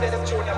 let him join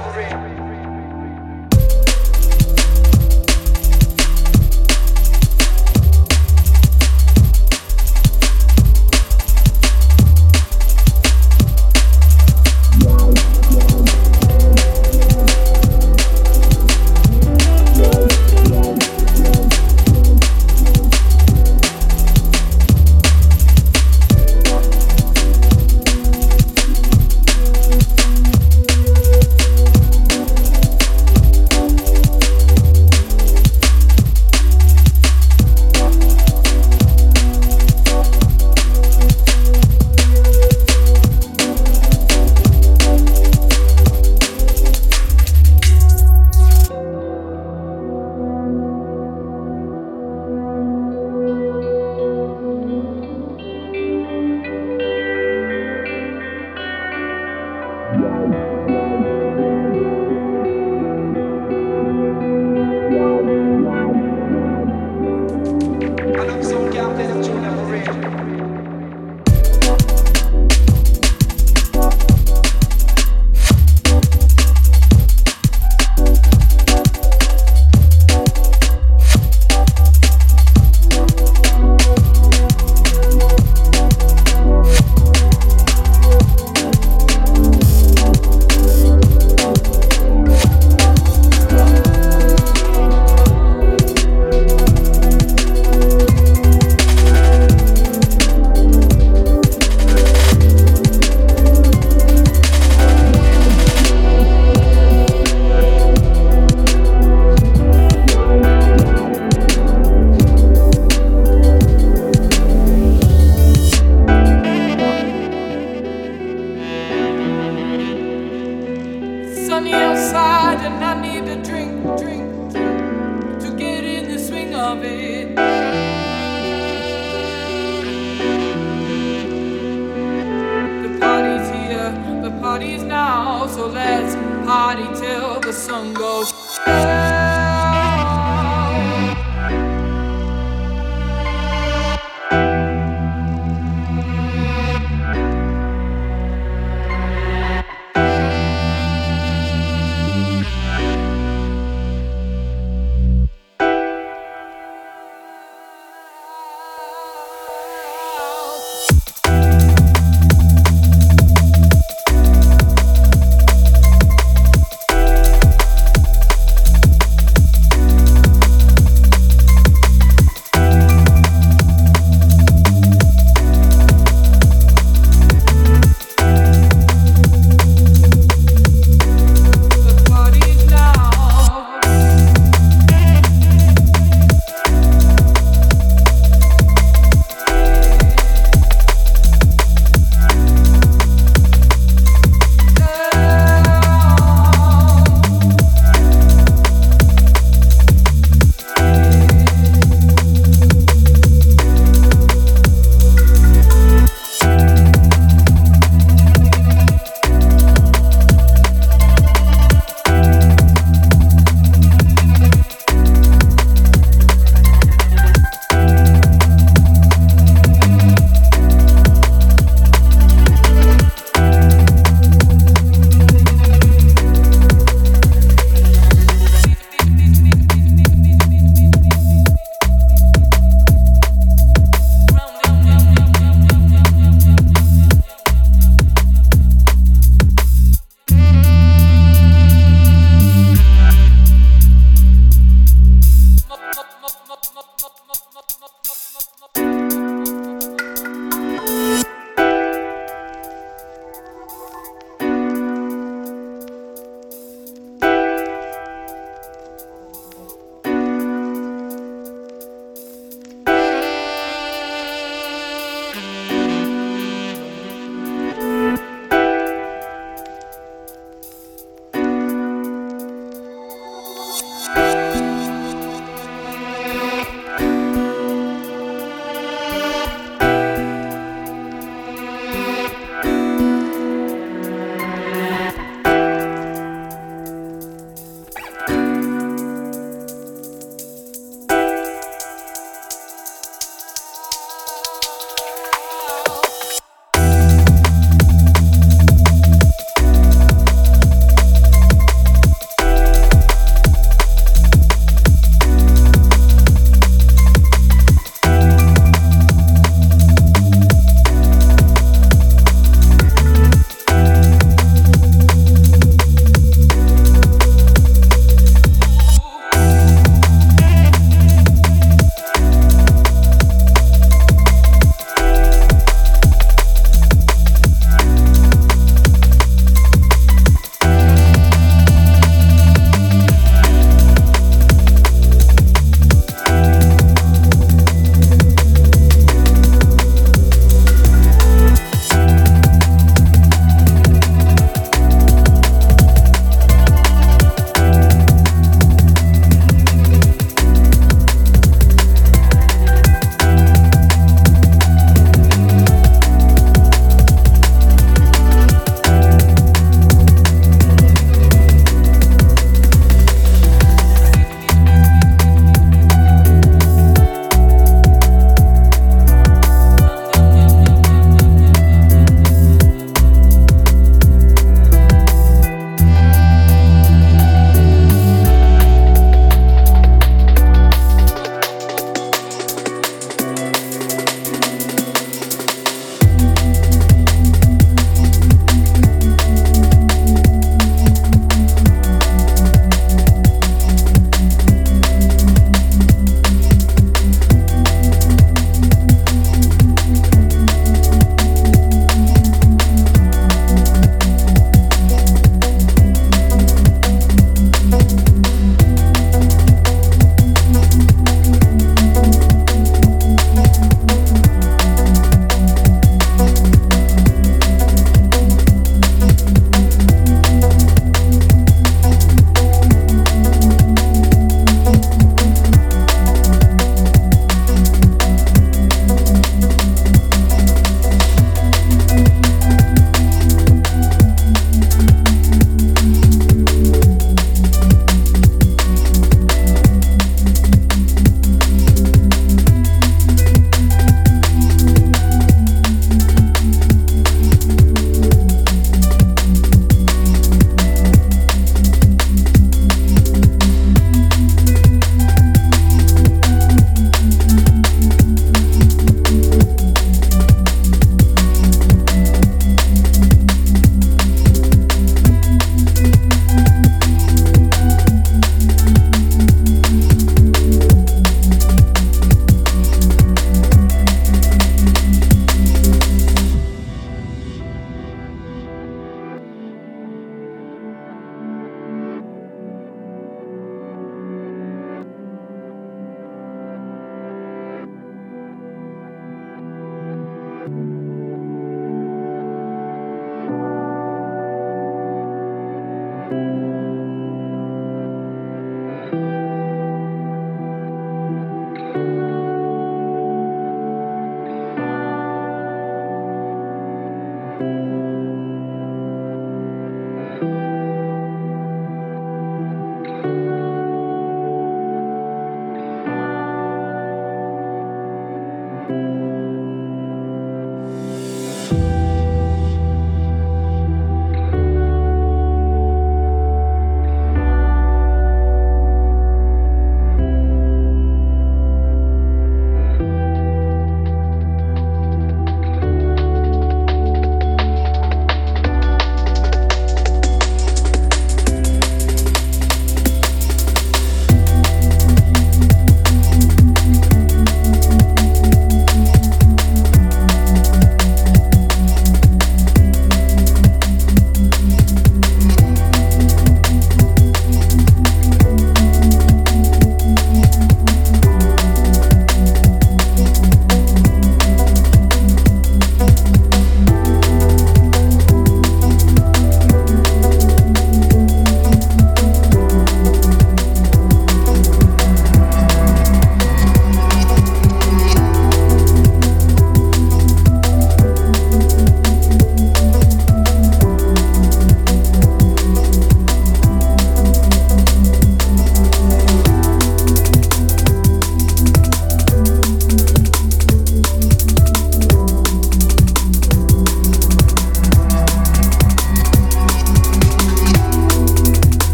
Party's now, so let's party till the sun goes.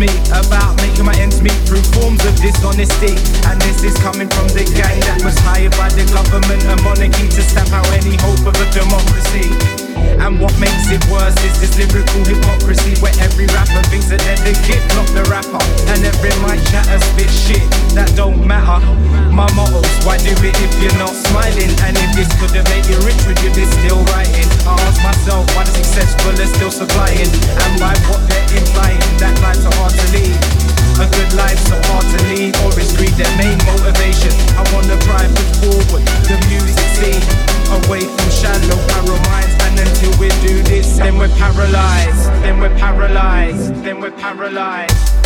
me about making my ends meet through forms of dishonesty. And this is coming from the gang that was hired by the government and monarchy to stamp out any hope of a democracy. And what makes it worse is this lyrical hypocrisy where every rapper thinks that they're the kid, not the rapper. And every mic chatter spit shit that don't matter. My models, why do it if you're not smiling? And if this could have made you rich, would you be still writing? I ask myself why the successful are still supplying, and why what they're implying that life's are hard to leave. A good life's so hard to lead or is greed their main motivation. I wanna drive and forward the music scene. Away from shallow paramides and until we do this, then we're paralyzed, then we're paralyzed, then we're paralyzed.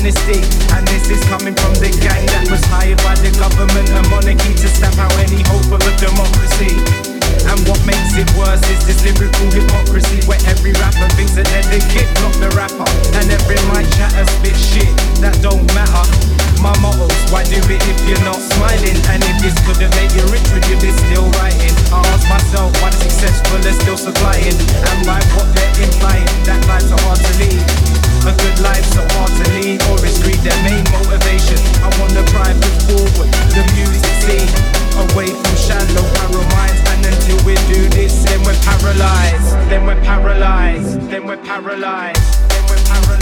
honesty. And this is coming from the gang that was hired by the government and monarchy to stamp out any hope of a democracy. And what makes it worse is this lyrical hypocrisy where every rapper thinks that they're the kid, not the rapper. And every mic chatter spit shit that don't matter. My models, why do it if you're not smiling? And if this could have made you rich, would you be still writing? I ask myself why successful is still supplying, and by what they're implying that lives are hard to lead. A good life so hard to lead or is greed their main motivation. I wanna drive it forward, the music scene, away from shallow narrow minds. And until we do this, then we're paralyzed. Then we're paralyzed. Then we're paralyzed. Then we're paralyzed.